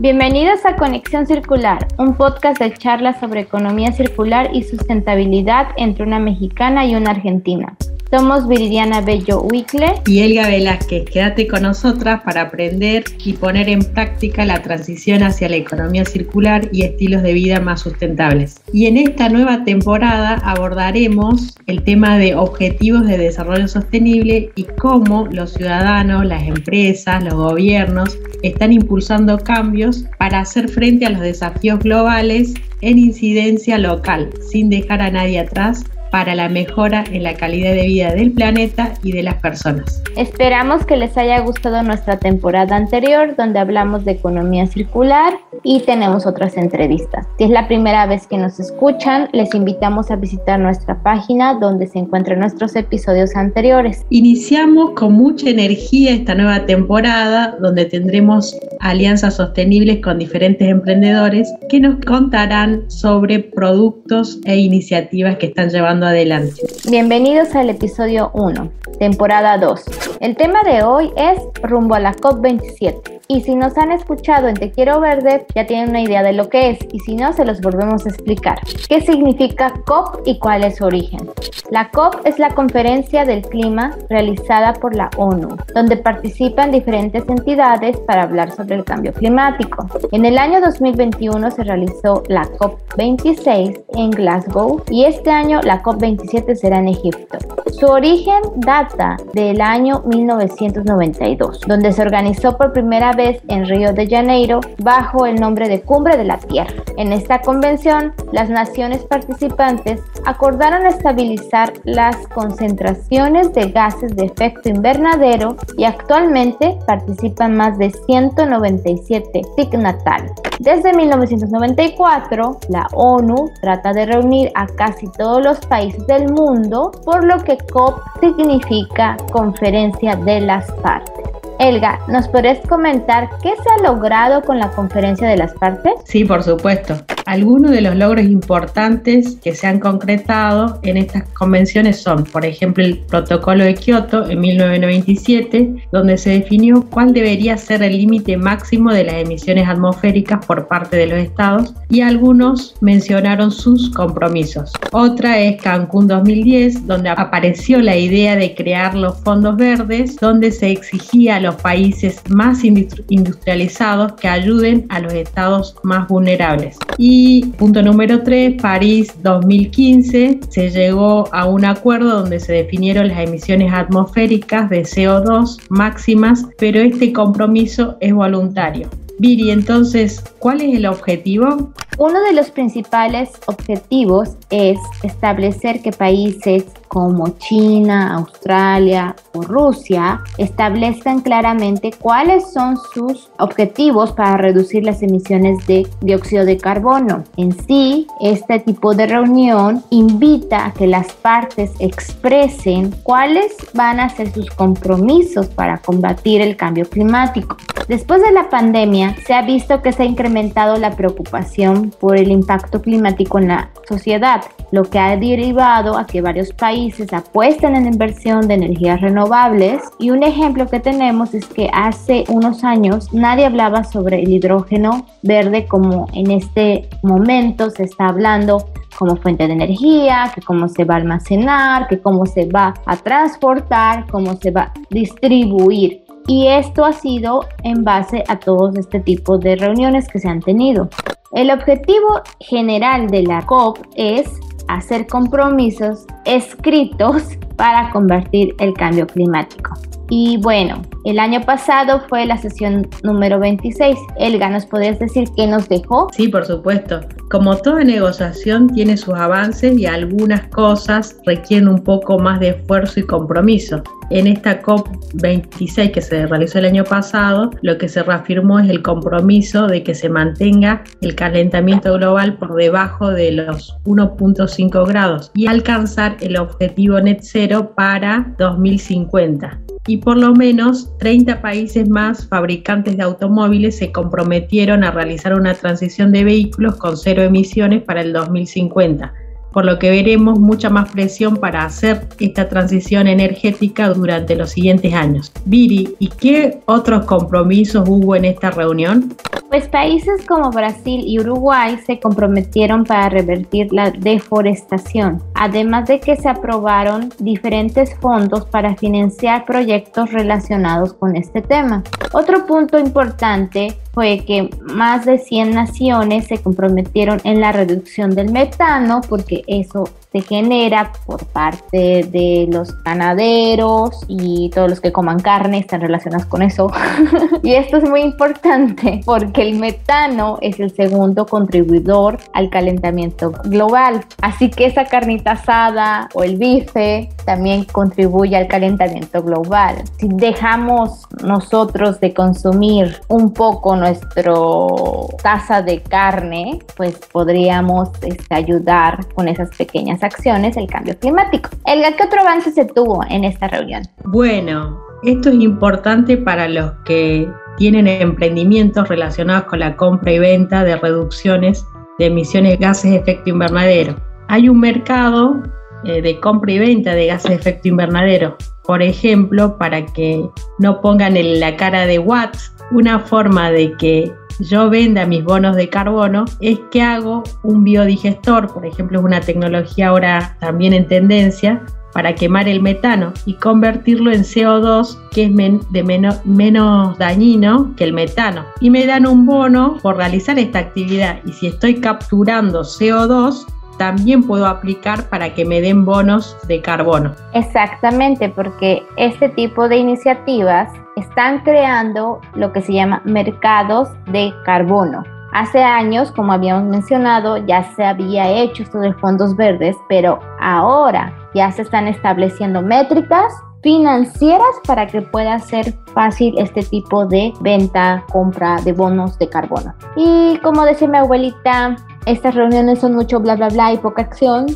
Bienvenidos a Conexión Circular, un podcast de charlas sobre economía circular y sustentabilidad entre una mexicana y una argentina. Somos Viridiana Bello Wickler y Elga Velázquez. Quédate con nosotras para aprender y poner en práctica la transición hacia la economía circular y estilos de vida más sustentables. Y en esta nueva temporada abordaremos el tema de objetivos de desarrollo sostenible y cómo los ciudadanos, las empresas, los gobiernos están impulsando cambios para hacer frente a los desafíos globales en incidencia local, sin dejar a nadie atrás para la mejora en la calidad de vida del planeta y de las personas. Esperamos que les haya gustado nuestra temporada anterior donde hablamos de economía circular y tenemos otras entrevistas. Si es la primera vez que nos escuchan, les invitamos a visitar nuestra página donde se encuentran nuestros episodios anteriores. Iniciamos con mucha energía esta nueva temporada donde tendremos alianzas sostenibles con diferentes emprendedores que nos contarán sobre productos e iniciativas que están llevando adelante. Bienvenidos al episodio 1, temporada 2. El tema de hoy es rumbo a la COP27. Y si nos han escuchado en Te Quiero Verde, ya tienen una idea de lo que es, y si no, se los volvemos a explicar. ¿Qué significa COP y cuál es su origen? La COP es la conferencia del clima realizada por la ONU, donde participan diferentes entidades para hablar sobre el cambio climático. En el año 2021 se realizó la COP26 en Glasgow y este año la COP27 será en Egipto. Su origen data del año 1992, donde se organizó por primera vez en Río de Janeiro bajo el nombre de Cumbre de la Tierra. En esta convención, las naciones participantes acordaron estabilizar las concentraciones de gases de efecto invernadero y actualmente participan más de 197 signatarios. Desde 1994, la ONU trata de reunir a casi todos los países del mundo, por lo que COP significa Conferencia de las Partes. Elga, ¿nos podrías comentar qué se ha logrado con la conferencia de las partes? Sí, por supuesto. Algunos de los logros importantes que se han concretado en estas convenciones son, por ejemplo, el Protocolo de Kioto en 1997, donde se definió cuál debería ser el límite máximo de las emisiones atmosféricas por parte de los estados y algunos mencionaron sus compromisos. Otra es Cancún 2010, donde apareció la idea de crear los fondos verdes, donde se exigía a los países más industrializados que ayuden a los estados más vulnerables. Y punto número 3, París 2015, se llegó a un acuerdo donde se definieron las emisiones atmosféricas de CO2 máximas, pero este compromiso es voluntario. Viri, entonces, ¿cuál es el objetivo? Uno de los principales objetivos es establecer que países como China, Australia o Rusia establezcan claramente cuáles son sus objetivos para reducir las emisiones de dióxido de carbono. En sí, este tipo de reunión invita a que las partes expresen cuáles van a ser sus compromisos para combatir el cambio climático. Después de la pandemia, se ha visto que se ha incrementado la preocupación por el impacto climático en la sociedad, lo que ha derivado a que varios países apuesten en inversión de energías renovables. Y un ejemplo que tenemos es que hace unos años nadie hablaba sobre el hidrógeno verde como en este momento se está hablando como fuente de energía, que cómo se va a almacenar, que cómo se va a transportar, cómo se va a distribuir. Y esto ha sido en base a todos este tipo de reuniones que se han tenido. El objetivo general de la COP es hacer compromisos escritos para convertir el cambio climático. Y bueno, el año pasado fue la sesión número 26. Elga, ¿nos podrías decir qué nos dejó? Sí, por supuesto. Como toda negociación tiene sus avances y algunas cosas requieren un poco más de esfuerzo y compromiso. En esta COP26 que se realizó el año pasado, lo que se reafirmó es el compromiso de que se mantenga el calentamiento global por debajo de los 1.5 grados y alcanzar el objetivo net cero para 2050 y por lo menos 30 países más fabricantes de automóviles se comprometieron a realizar una transición de vehículos con cero emisiones para el 2050 por lo que veremos mucha más presión para hacer esta transición energética durante los siguientes años. Viri, ¿y qué otros compromisos hubo en esta reunión? Pues países como Brasil y Uruguay se comprometieron para revertir la deforestación, además de que se aprobaron diferentes fondos para financiar proyectos relacionados con este tema. Otro punto importante fue que más de 100 naciones se comprometieron en la reducción del metano porque eso se genera por parte de los ganaderos y todos los que coman carne están relacionados con eso. y esto es muy importante porque el metano es el segundo contribuidor al calentamiento global. Así que esa carnita asada o el bife también contribuye al calentamiento global. Si dejamos nosotros de consumir un poco nuestro taza de carne, pues podríamos este, ayudar con esas pequeñas acciones el cambio climático. Elga, ¿qué otro avance se tuvo en esta reunión? Bueno, esto es importante para los que tienen emprendimientos relacionados con la compra y venta de reducciones de emisiones de gases de efecto invernadero. Hay un mercado eh, de compra y venta de gases de efecto invernadero. Por ejemplo, para que no pongan en la cara de watts, una forma de que yo venda mis bonos de carbono es que hago un biodigestor, por ejemplo, es una tecnología ahora también en tendencia, para quemar el metano y convertirlo en CO2 que es de menos dañino que el metano. Y me dan un bono por realizar esta actividad y si estoy capturando CO2 también puedo aplicar para que me den bonos de carbono. Exactamente, porque este tipo de iniciativas están creando lo que se llama mercados de carbono. Hace años, como habíamos mencionado, ya se había hecho de fondos verdes, pero ahora ya se están estableciendo métricas financieras para que pueda ser fácil este tipo de venta, compra de bonos de carbono. Y como decía mi abuelita, estas reuniones son mucho bla, bla, bla y poca acción,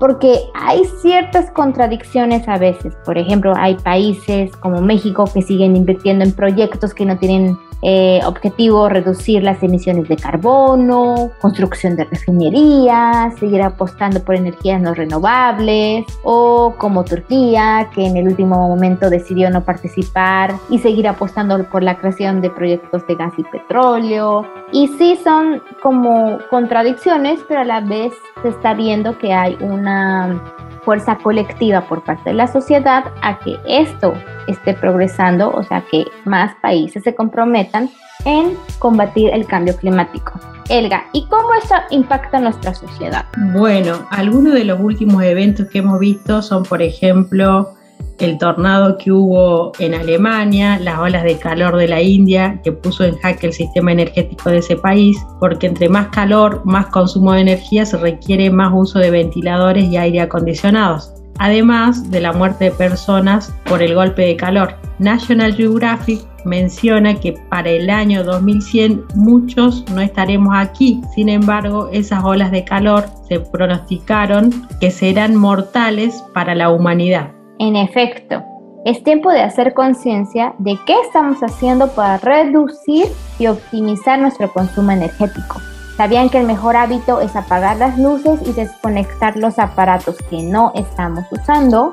porque hay ciertas contradicciones a veces. Por ejemplo, hay países como México que siguen invirtiendo en proyectos que no tienen eh, objetivo reducir las emisiones de carbono, construcción de refinerías, seguir apostando por energías no renovables, o como Turquía, que en el último momento decidió no participar y seguir apostando por la creación de proyectos de gas y petróleo. Y sí son como contradicciones, pero a la vez se está viendo que hay una fuerza colectiva por parte de la sociedad a que esto esté progresando, o sea, que más países se comprometan en combatir el cambio climático. Elga, ¿y cómo esto impacta nuestra sociedad? Bueno, algunos de los últimos eventos que hemos visto son, por ejemplo, el tornado que hubo en Alemania, las olas de calor de la India, que puso en jaque el sistema energético de ese país, porque entre más calor, más consumo de energía, se requiere más uso de ventiladores y aire acondicionados, además de la muerte de personas por el golpe de calor. National Geographic menciona que para el año 2100 muchos no estaremos aquí. Sin embargo, esas olas de calor se pronosticaron que serán mortales para la humanidad. En efecto, es tiempo de hacer conciencia de qué estamos haciendo para reducir y optimizar nuestro consumo energético. ¿Sabían que el mejor hábito es apagar las luces y desconectar los aparatos que no estamos usando?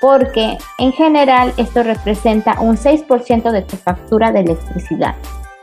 Porque en general esto representa un 6% de tu factura de electricidad.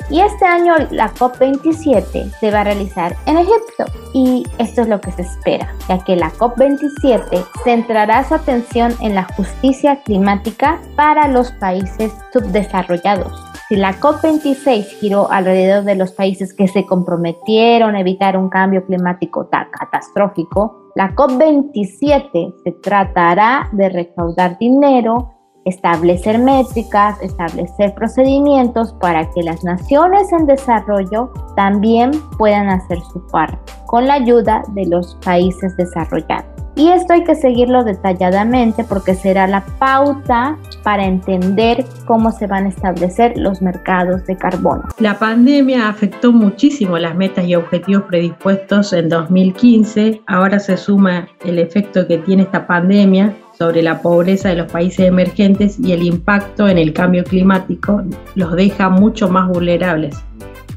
Y este año la COP27 se va a realizar en Egipto y esto es lo que se espera, ya que la COP27 centrará su atención en la justicia climática para los países subdesarrollados. Si la COP26 giró alrededor de los países que se comprometieron a evitar un cambio climático tan catastrófico, la COP27 se tratará de recaudar dinero establecer métricas, establecer procedimientos para que las naciones en desarrollo también puedan hacer su parte con la ayuda de los países desarrollados. Y esto hay que seguirlo detalladamente porque será la pauta para entender cómo se van a establecer los mercados de carbono. La pandemia afectó muchísimo las metas y objetivos predispuestos en 2015. Ahora se suma el efecto que tiene esta pandemia sobre la pobreza de los países emergentes y el impacto en el cambio climático los deja mucho más vulnerables,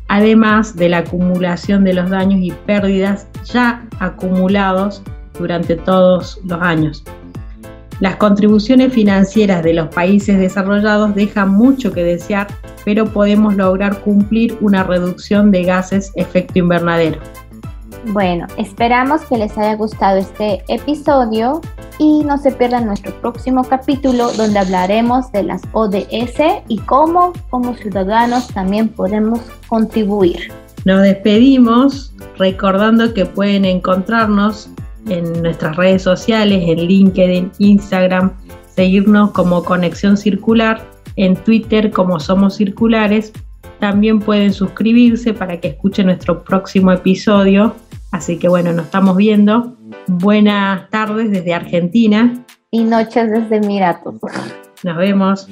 además de la acumulación de los daños y pérdidas ya acumulados durante todos los años. Las contribuciones financieras de los países desarrollados dejan mucho que desear, pero podemos lograr cumplir una reducción de gases efecto invernadero. Bueno, esperamos que les haya gustado este episodio y no se pierdan nuestro próximo capítulo donde hablaremos de las ODS y cómo como ciudadanos también podemos contribuir. Nos despedimos recordando que pueden encontrarnos en nuestras redes sociales, en LinkedIn, Instagram, seguirnos como Conexión Circular, en Twitter como Somos Circulares. También pueden suscribirse para que escuchen nuestro próximo episodio. Así que bueno, nos estamos viendo. Buenas tardes desde Argentina. Y noches desde Emiratos. Nos vemos.